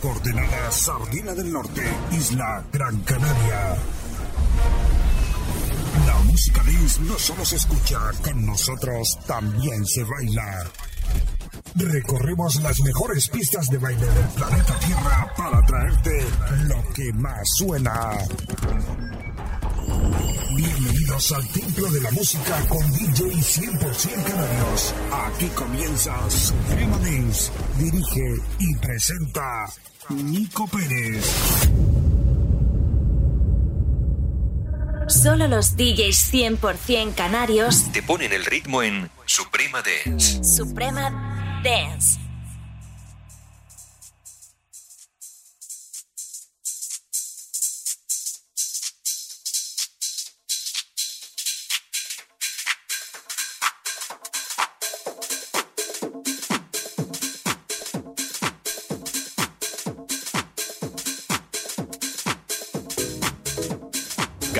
Coordenada Sardina del Norte, Isla Gran Canaria. La música dance no solo se escucha, con nosotros también se baila. Recorremos las mejores pistas de baile del planeta Tierra para traerte lo que más suena. Bienvenidos al Templo de la Música con DJ 100% Canarios. Aquí comienza Suprema Dance. Dirige y presenta Nico Pérez. Solo los DJs 100% canarios te ponen el ritmo en Suprema Dance. Suprema Dance.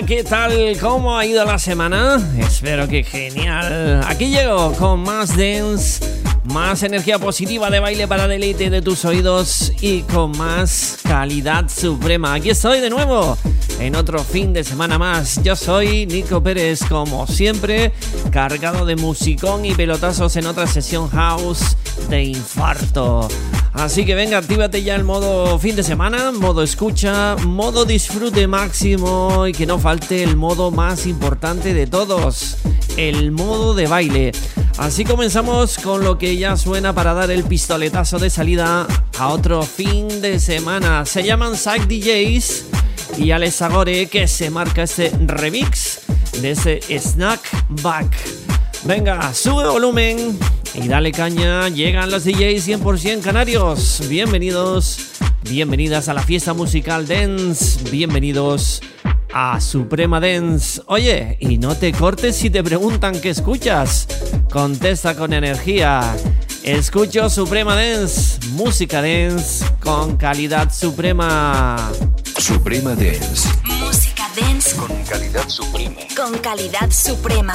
¿Qué tal? ¿Cómo ha ido la semana? Espero que genial. Aquí llego con más dance, más energía positiva de baile para deleite de tus oídos y con más calidad suprema. Aquí estoy de nuevo en otro fin de semana más. Yo soy Nico Pérez, como siempre, cargado de musicón y pelotazos en otra sesión house de infarto. Así que venga, actívate ya el modo fin de semana, modo escucha, modo disfrute máximo y que no falte el modo más importante de todos, el modo de baile. Así comenzamos con lo que ya suena para dar el pistoletazo de salida a otro fin de semana. Se llaman Side DJs y Alex Agore que se marca este remix de ese Snack Back. Venga, sube volumen y dale caña. Llegan los DJs 100% canarios. Bienvenidos, bienvenidas a la fiesta musical Dance. Bienvenidos a Suprema Dance. Oye, y no te cortes si te preguntan qué escuchas. Contesta con energía. Escucho Suprema Dance, música dance con calidad suprema. Suprema Dance. Música dance Con calidad suprema. con calidad suprema.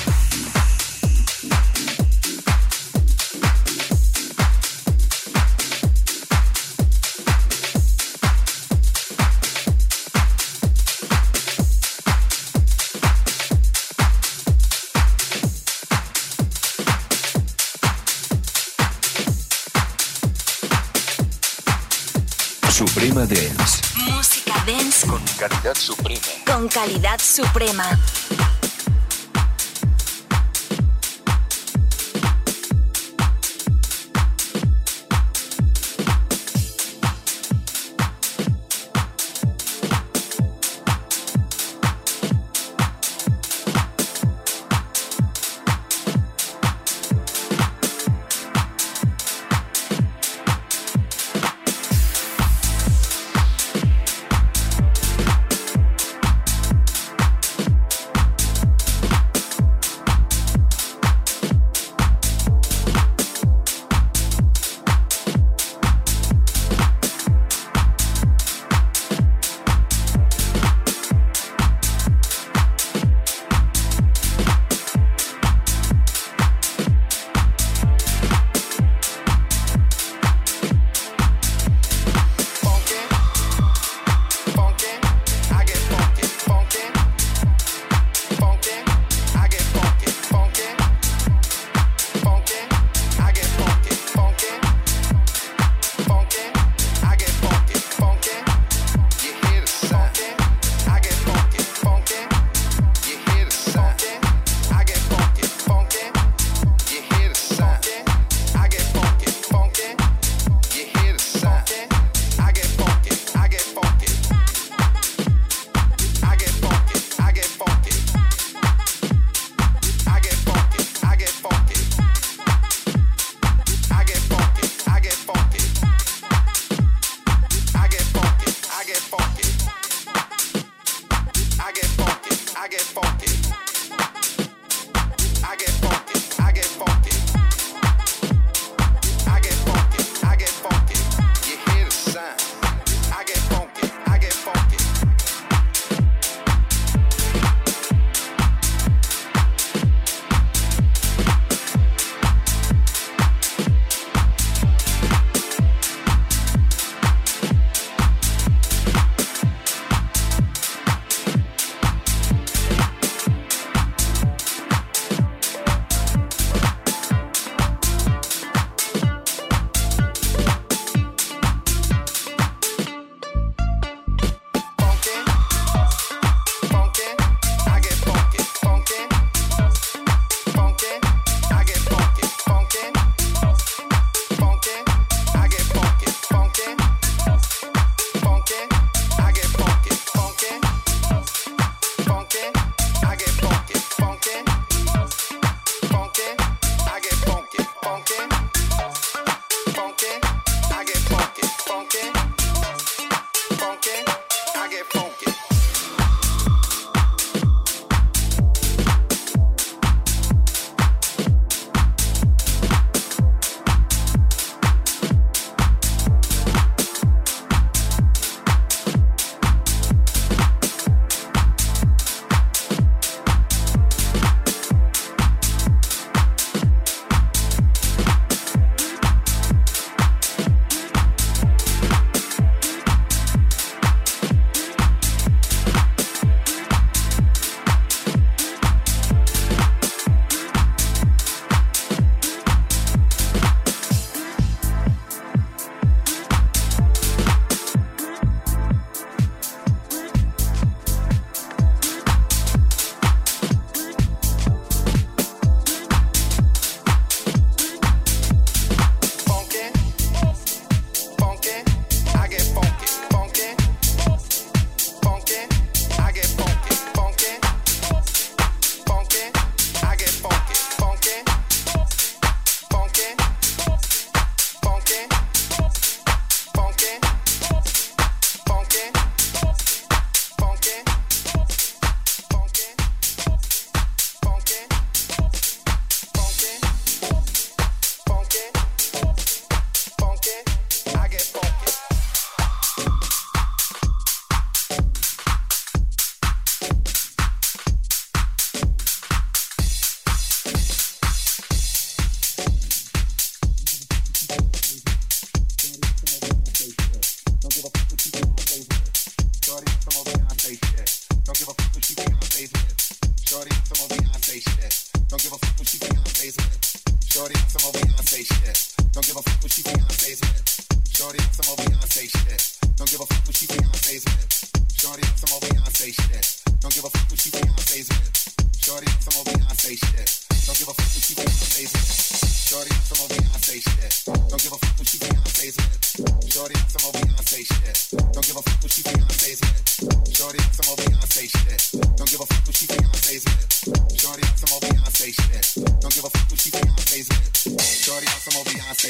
Suprema Dance. Música dance con calidad suprema. Con calidad suprema.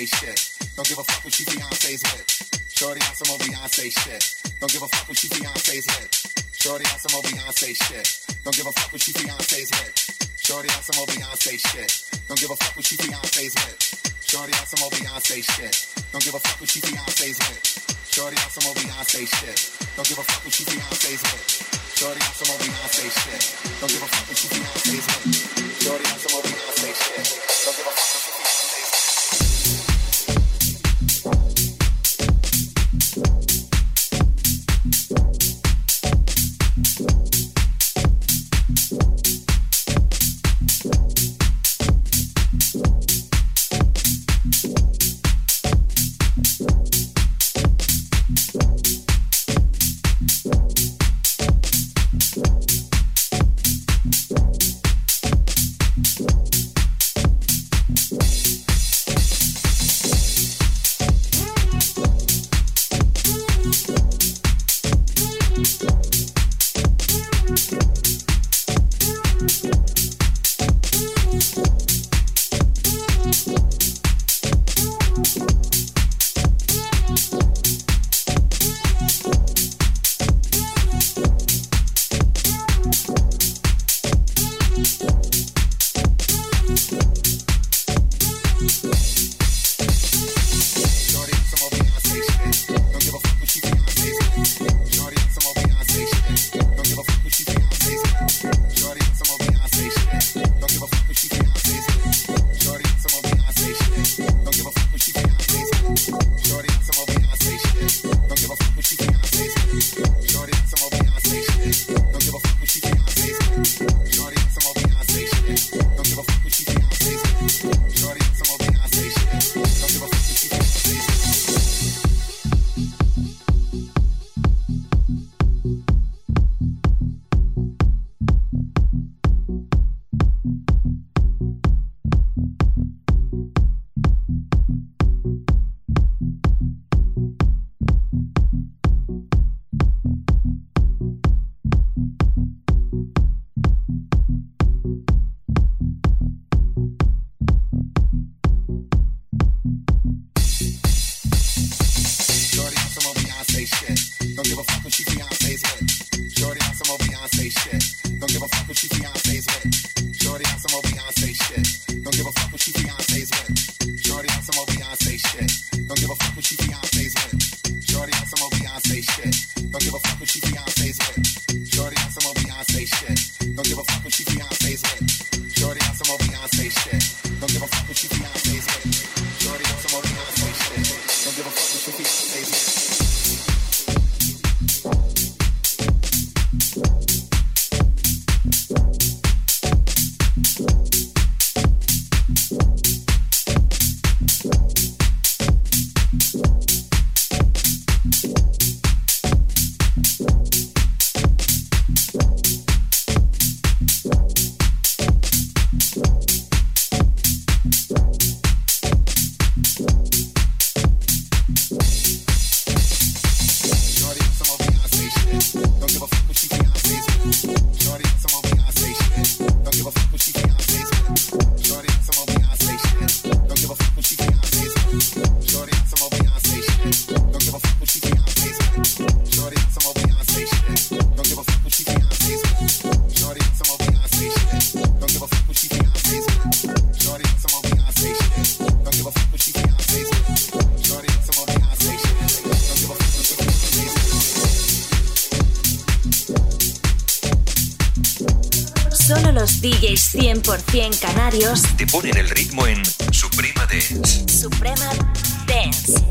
Shit. Don't give a fuck who she Beyonce's with. Shorty on some old Beyonce shit. Don't give a fuck who she Beyonce's with. Shorty on some old Beyonce shit. Don't give a fuck who she Beyonce's with. Shorty on some old Beyonce shit. Don't give a fuck who she Beyonce's with. Shorty on some old Beyonce shit. Don't give a fuck who she Beyonce's with. Shorty on some old Beyonce shit. Don't give a fuck who she Beyonce's with. Shorty on some old Beyonce shit. Don't give a fuck who she Beyonce's with. Shorty on some old Beyonce shit. Don't give a fuck who she Don't give a fuck what she think I say. Shorty, some of 100% canarios te ponen el ritmo en Suprema Dance. Suprema Dance.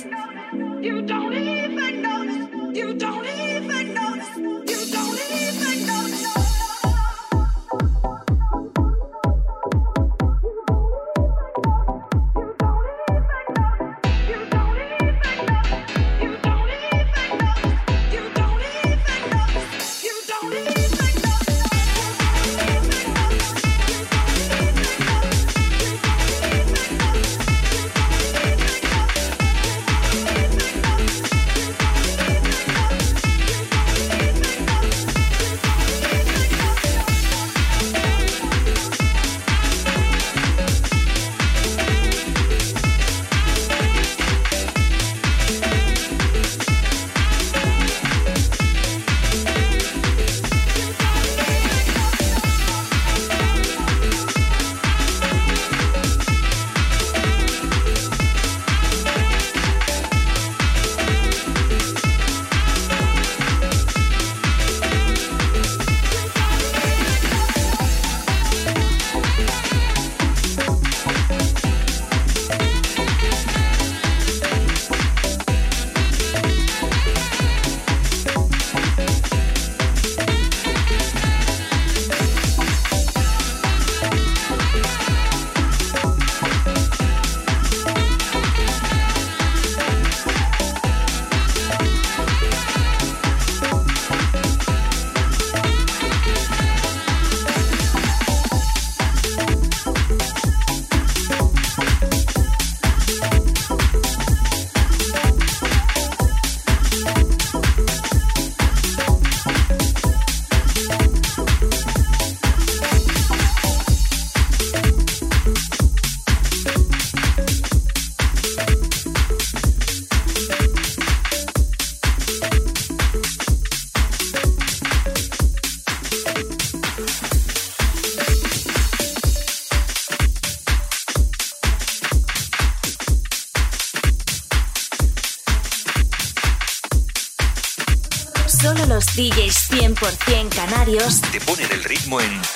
100% canarios te ponen el ritmo en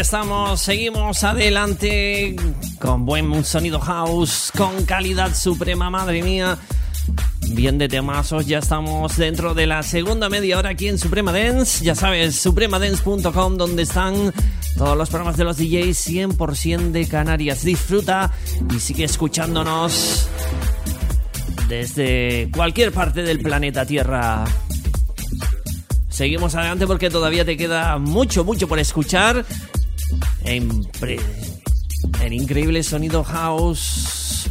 Estamos, seguimos adelante con buen sonido house, con calidad suprema, madre mía. Bien de temazos, ya estamos dentro de la segunda media hora aquí en Suprema Dance. Ya sabes, supremadance.com, donde están todos los programas de los DJs 100% de Canarias. Disfruta y sigue escuchándonos desde cualquier parte del planeta Tierra. Seguimos adelante porque todavía te queda mucho, mucho por escuchar. En, increíble sonido house.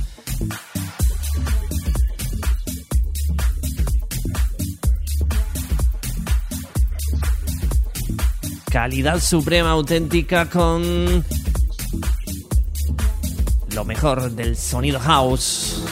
Calidad suprema auténtica con lo mejor del sonido house.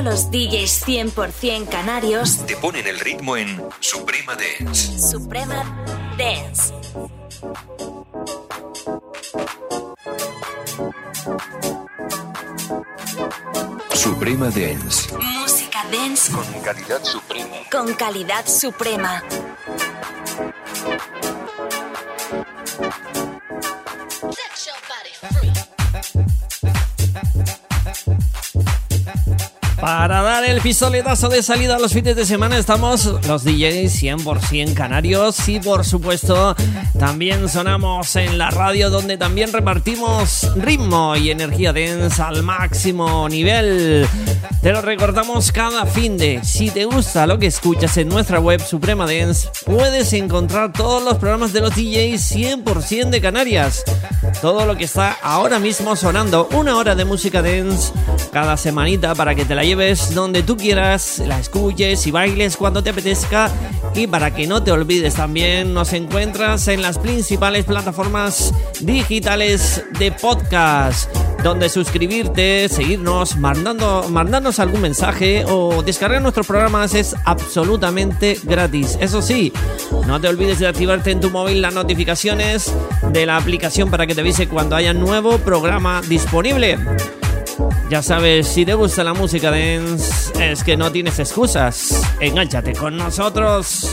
DJs 100% canarios te ponen el ritmo en Suprema Dance. Suprema Dance. Suprema Dance. Música dance con calidad suprema. Con calidad suprema. Para dar el pistoletazo de salida a los fines de semana estamos los DJs 100% canarios y por supuesto también sonamos en la radio donde también repartimos ritmo y energía densa al máximo nivel. Te lo recordamos cada fin de. Si te gusta lo que escuchas en nuestra web Suprema Dance, puedes encontrar todos los programas de los DJs 100% de Canarias. Todo lo que está ahora mismo sonando, una hora de música dance cada semanita para que te la lleves donde tú quieras, la escuches y bailes cuando te apetezca. Y para que no te olvides también, nos encuentras en las principales plataformas digitales de podcast donde suscribirte, seguirnos, mandando, mandarnos algún mensaje o descargar nuestros programas es absolutamente gratis. Eso sí, no te olvides de activarte en tu móvil las notificaciones de la aplicación para que te avise cuando haya nuevo programa disponible. Ya sabes, si te gusta la música dance, es que no tienes excusas. Engánchate con nosotros.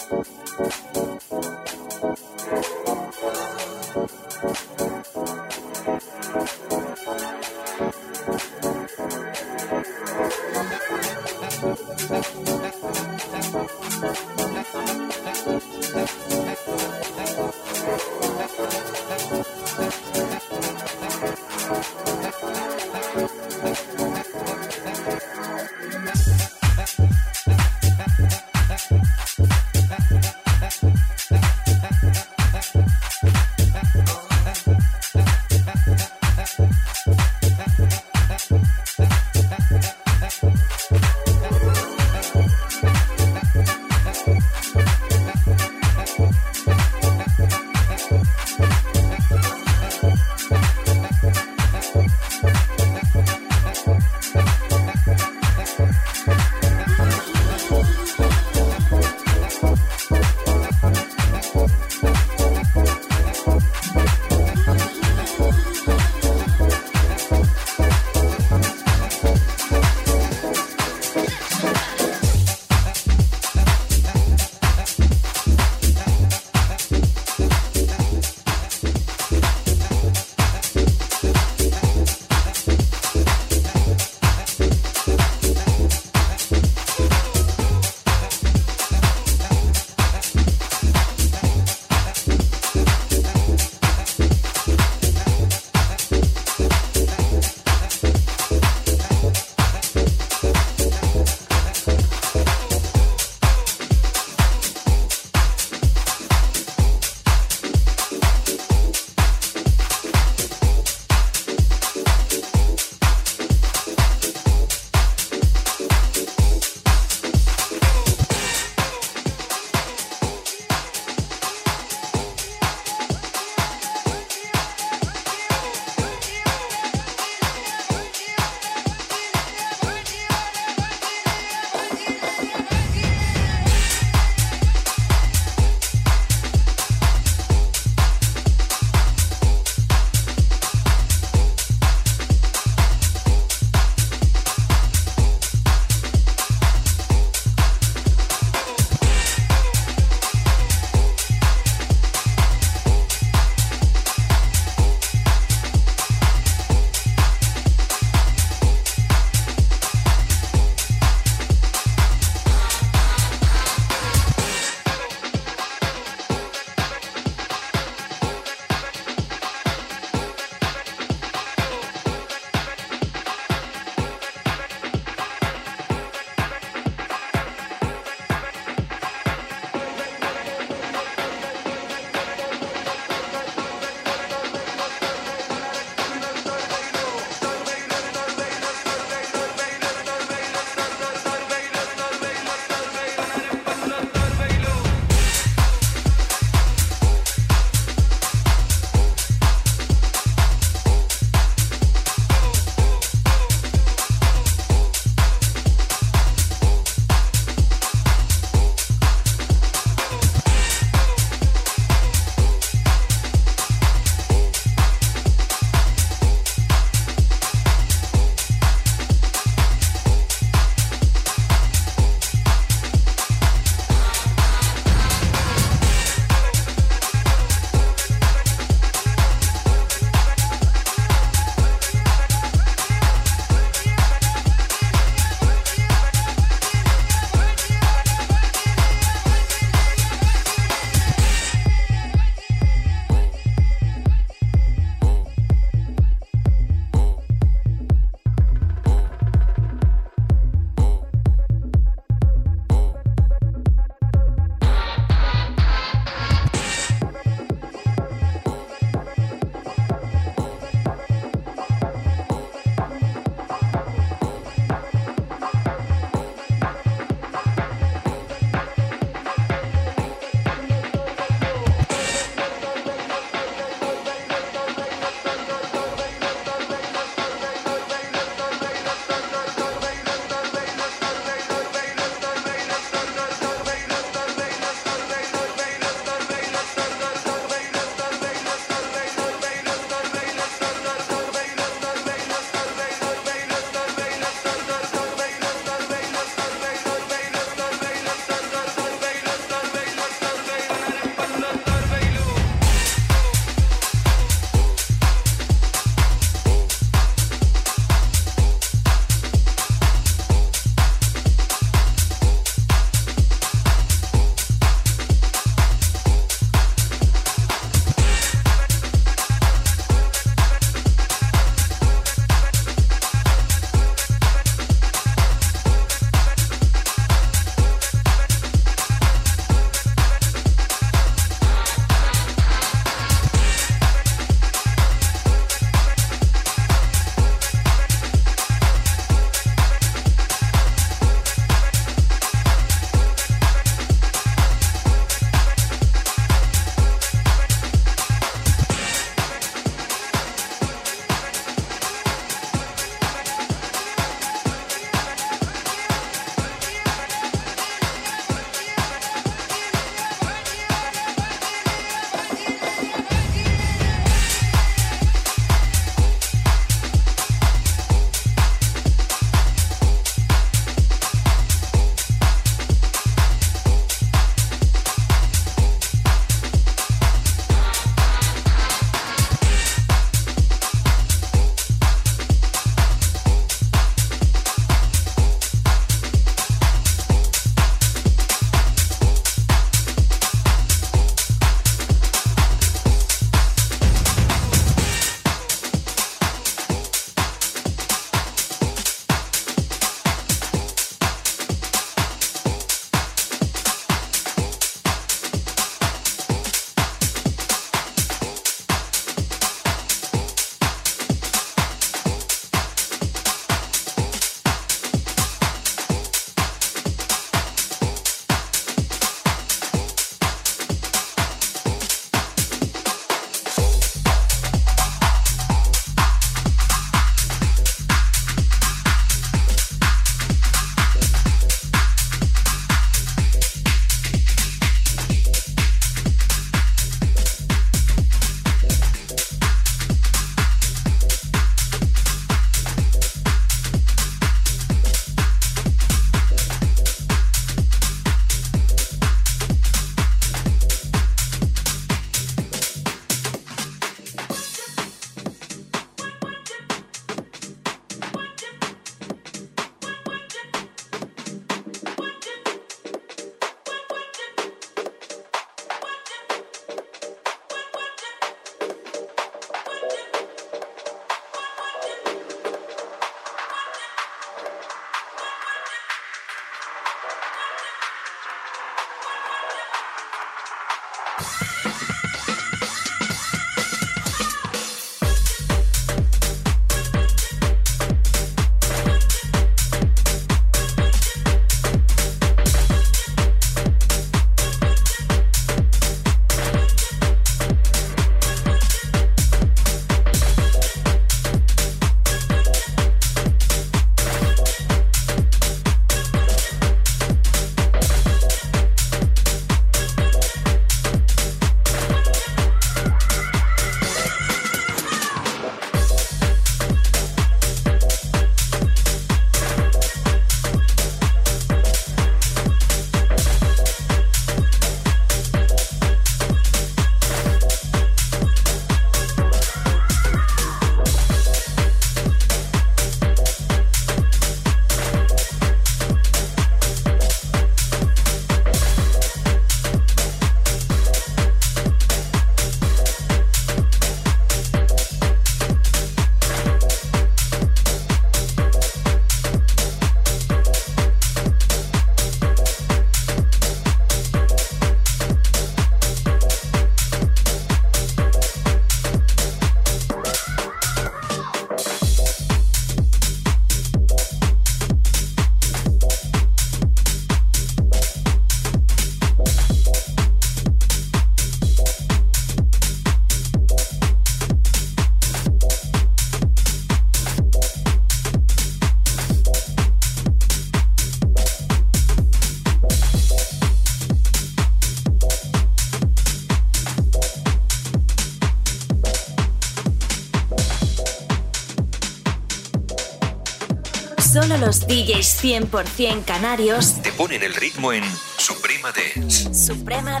Los DJs 100% canarios te ponen el ritmo en Suprema Dance. Suprema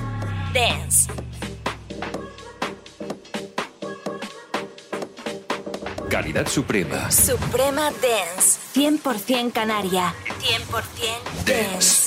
Dance. Calidad suprema. Suprema Dance. 100% canaria. 100% Dance.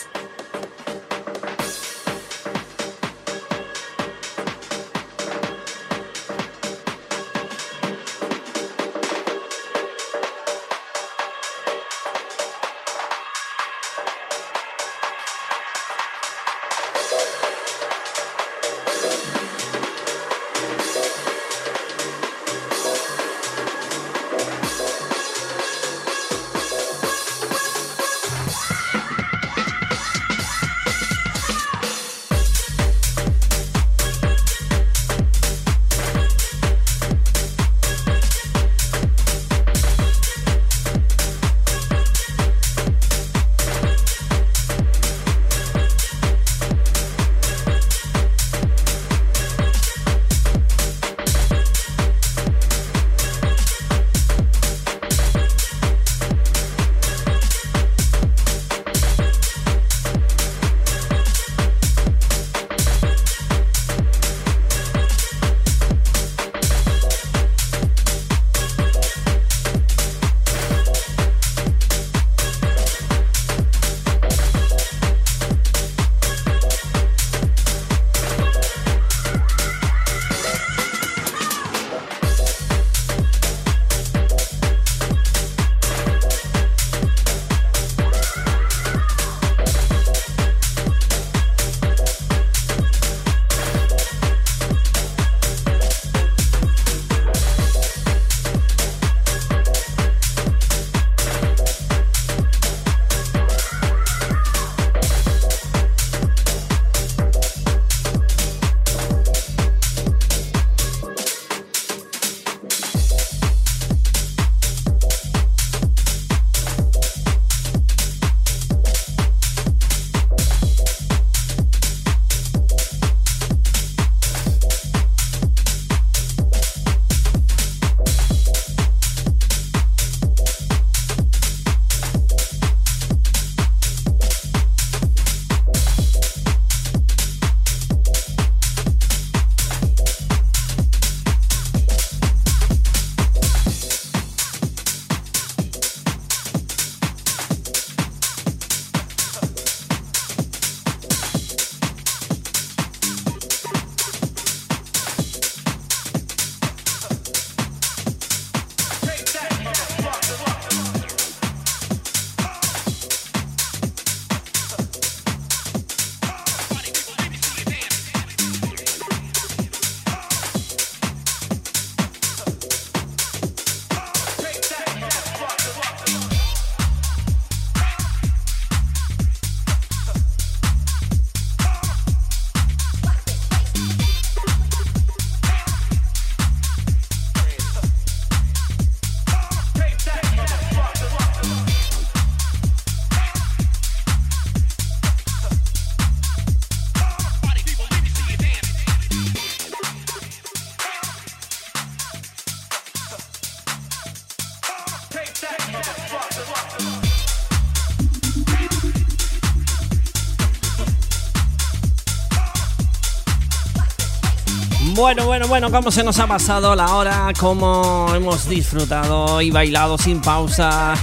Bueno, cómo se nos ha pasado la hora, cómo hemos disfrutado y bailado sin pausa.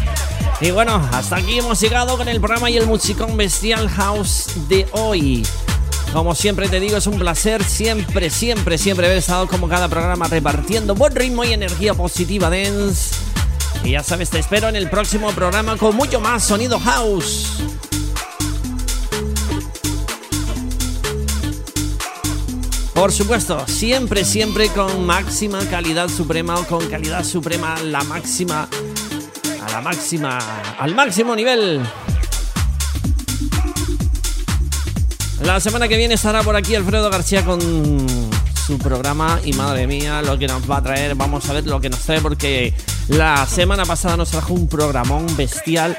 Y bueno, hasta aquí hemos llegado con el programa y el musicón Bestial House de hoy. Como siempre te digo, es un placer siempre, siempre, siempre haber estado como cada programa repartiendo buen ritmo y energía positiva dance. Y ya sabes, te espero en el próximo programa con mucho más sonido house. Por supuesto, siempre, siempre con máxima calidad suprema o con calidad suprema la máxima, a la máxima, al máximo nivel. La semana que viene estará por aquí Alfredo García con su programa y madre mía lo que nos va a traer, vamos a ver lo que nos trae porque la semana pasada nos trajo un programón bestial.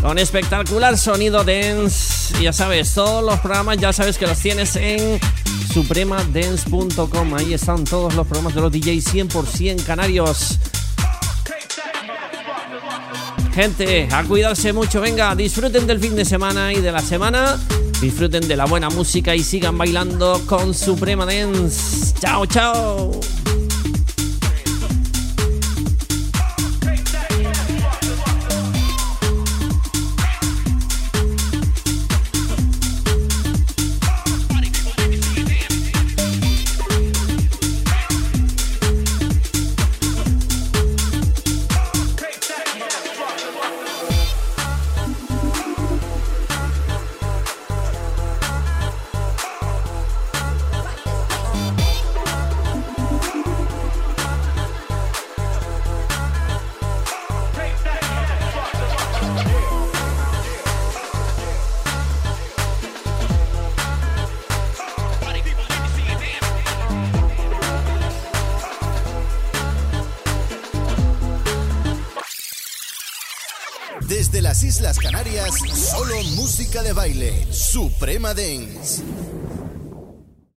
Con espectacular sonido dance ya sabes, todos los programas ya sabes que los tienes en supremadance.com. Ahí están todos los programas de los DJs 100% canarios. Gente, a cuidarse mucho, venga, disfruten del fin de semana y de la semana, disfruten de la buena música y sigan bailando con Suprema Dance. Chao, chao. Suprema Dance.